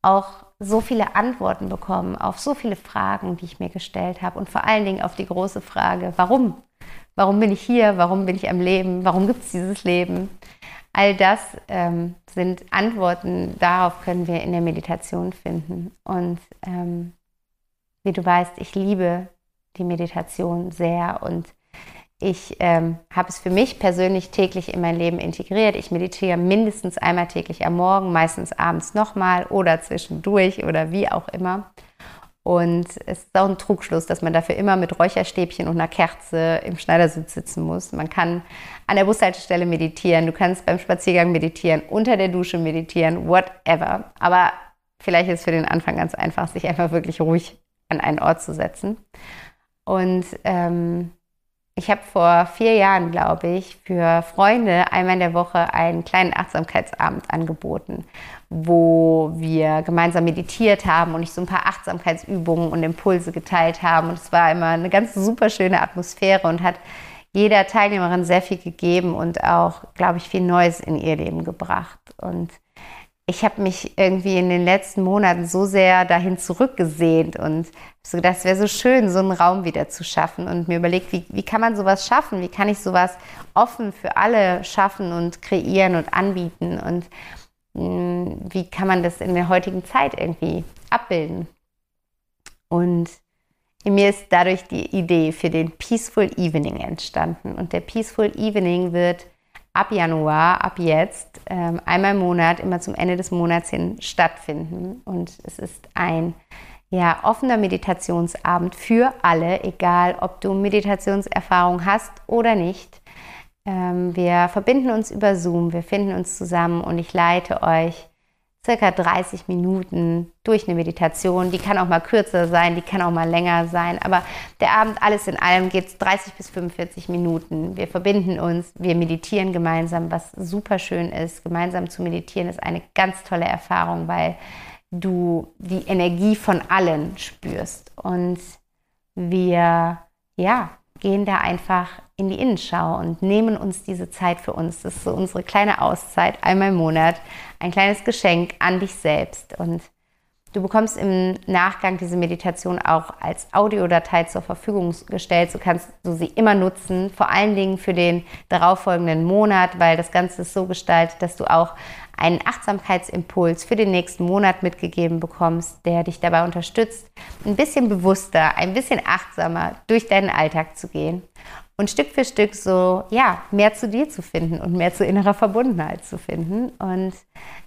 auch so viele Antworten bekommen auf so viele Fragen, die ich mir gestellt habe und vor allen Dingen auf die große Frage, warum? Warum bin ich hier? Warum bin ich am Leben? Warum gibt es dieses Leben? All das ähm, sind Antworten, darauf können wir in der Meditation finden. Und ähm, wie du weißt, ich liebe die Meditation sehr und ich ähm, habe es für mich persönlich täglich in mein Leben integriert. Ich meditiere mindestens einmal täglich am Morgen, meistens abends nochmal oder zwischendurch oder wie auch immer. Und es ist auch ein Trugschluss, dass man dafür immer mit Räucherstäbchen und einer Kerze im Schneidersitz sitzen muss. Man kann an der Bushaltestelle meditieren, du kannst beim Spaziergang meditieren, unter der Dusche meditieren, whatever. Aber vielleicht ist es für den Anfang ganz einfach, sich einfach wirklich ruhig an einen Ort zu setzen. Und ähm, ich habe vor vier Jahren, glaube ich, für Freunde einmal in der Woche einen kleinen Achtsamkeitsabend angeboten, wo wir gemeinsam meditiert haben und ich so ein paar Achtsamkeitsübungen und Impulse geteilt haben. Und es war immer eine ganz super schöne Atmosphäre und hat jeder Teilnehmerin sehr viel gegeben und auch, glaube ich, viel Neues in ihr Leben gebracht. Und ich habe mich irgendwie in den letzten Monaten so sehr dahin zurückgesehnt und so gedacht, wäre so schön, so einen Raum wieder zu schaffen und mir überlegt, wie, wie kann man sowas schaffen? Wie kann ich sowas offen für alle schaffen und kreieren und anbieten? Und mh, hm, wie kann man das in der heutigen Zeit irgendwie abbilden? Und in mir ist dadurch die Idee für den Peaceful Evening entstanden. Und der Peaceful Evening wird ab Januar, ab jetzt, ähm, einmal im Monat, immer zum Ende des Monats hin stattfinden. Und es ist ein ja, offener Meditationsabend für alle, egal ob du Meditationserfahrung hast oder nicht. Ähm, wir verbinden uns über Zoom, wir finden uns zusammen und ich leite euch circa 30 Minuten durch eine Meditation. Die kann auch mal kürzer sein, die kann auch mal länger sein. Aber der Abend, alles in allem, geht es 30 bis 45 Minuten. Wir verbinden uns, wir meditieren gemeinsam, was super schön ist. Gemeinsam zu meditieren ist eine ganz tolle Erfahrung, weil du die Energie von allen spürst. Und wir, ja, gehen da einfach in die Innenschau und nehmen uns diese Zeit für uns. Das ist so unsere kleine Auszeit, einmal im Monat, ein kleines Geschenk an dich selbst. Und du bekommst im Nachgang diese Meditation auch als Audiodatei zur Verfügung gestellt. So kannst du sie immer nutzen, vor allen Dingen für den darauffolgenden Monat, weil das Ganze ist so gestaltet, dass du auch einen Achtsamkeitsimpuls für den nächsten Monat mitgegeben bekommst, der dich dabei unterstützt, ein bisschen bewusster, ein bisschen achtsamer durch deinen Alltag zu gehen und Stück für Stück so, ja, mehr zu dir zu finden und mehr zu innerer Verbundenheit zu finden. Und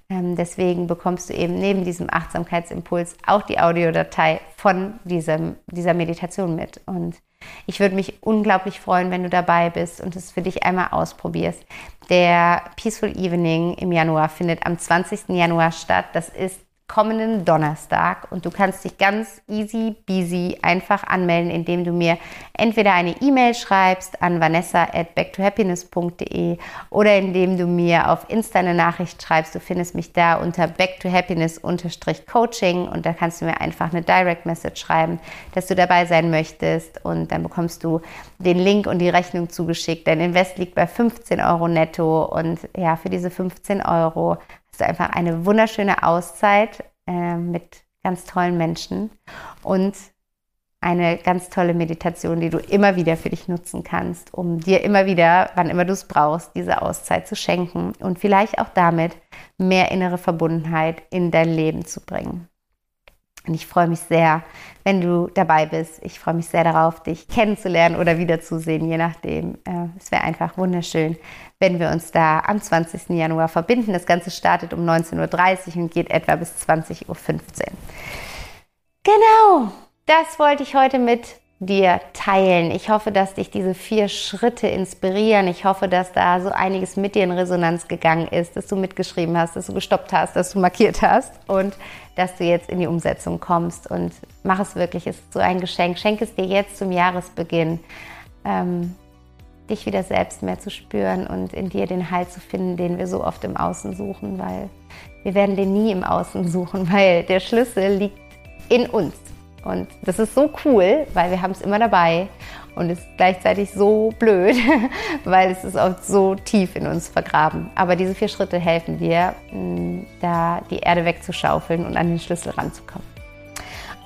ähm, deswegen bekommst du eben neben diesem Achtsamkeitsimpuls auch die Audiodatei von diesem, dieser Meditation mit. Und ich würde mich unglaublich freuen, wenn du dabei bist und es für dich einmal ausprobierst. Der Peaceful Evening im Januar findet am 20. Januar statt. Das ist kommenden Donnerstag und du kannst dich ganz easy beasy einfach anmelden, indem du mir entweder eine E-Mail schreibst an vanessa at backtohappiness.de oder indem du mir auf Insta eine Nachricht schreibst. Du findest mich da unter backtohappiness-coaching und da kannst du mir einfach eine Direct Message schreiben, dass du dabei sein möchtest und dann bekommst du den Link und die Rechnung zugeschickt. Dein Invest liegt bei 15 Euro netto und ja, für diese 15 Euro du einfach eine wunderschöne Auszeit äh, mit ganz tollen Menschen und eine ganz tolle Meditation, die du immer wieder für dich nutzen kannst, um dir immer wieder, wann immer du es brauchst, diese Auszeit zu schenken und vielleicht auch damit mehr innere Verbundenheit in dein Leben zu bringen. Und ich freue mich sehr, wenn du dabei bist. Ich freue mich sehr darauf, dich kennenzulernen oder wiederzusehen, je nachdem. Äh, es wäre einfach wunderschön, wenn wir uns da am 20. Januar verbinden. Das Ganze startet um 19.30 Uhr und geht etwa bis 20.15 Uhr. Genau, das wollte ich heute mit dir teilen. Ich hoffe, dass dich diese vier Schritte inspirieren. Ich hoffe, dass da so einiges mit dir in Resonanz gegangen ist, dass du mitgeschrieben hast, dass du gestoppt hast, dass du markiert hast und dass du jetzt in die Umsetzung kommst. Und mach es wirklich, es ist so ein Geschenk. Schenk es dir jetzt zum Jahresbeginn. Ähm, dich wieder selbst mehr zu spüren und in dir den Halt zu finden, den wir so oft im Außen suchen, weil wir werden den nie im Außen suchen, weil der Schlüssel liegt in uns. Und das ist so cool, weil wir haben es immer dabei und ist gleichzeitig so blöd, weil es ist auch so tief in uns vergraben. Aber diese vier Schritte helfen dir, da die Erde wegzuschaufeln und an den Schlüssel ranzukommen.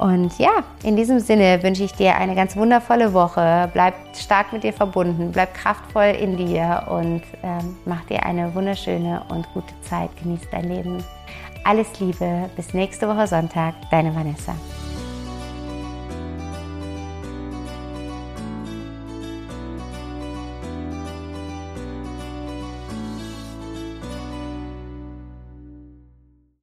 Und ja, in diesem Sinne wünsche ich dir eine ganz wundervolle Woche. Bleib stark mit dir verbunden, bleib kraftvoll in dir und ähm, mach dir eine wunderschöne und gute Zeit. Genieß dein Leben. Alles Liebe, bis nächste Woche Sonntag, deine Vanessa.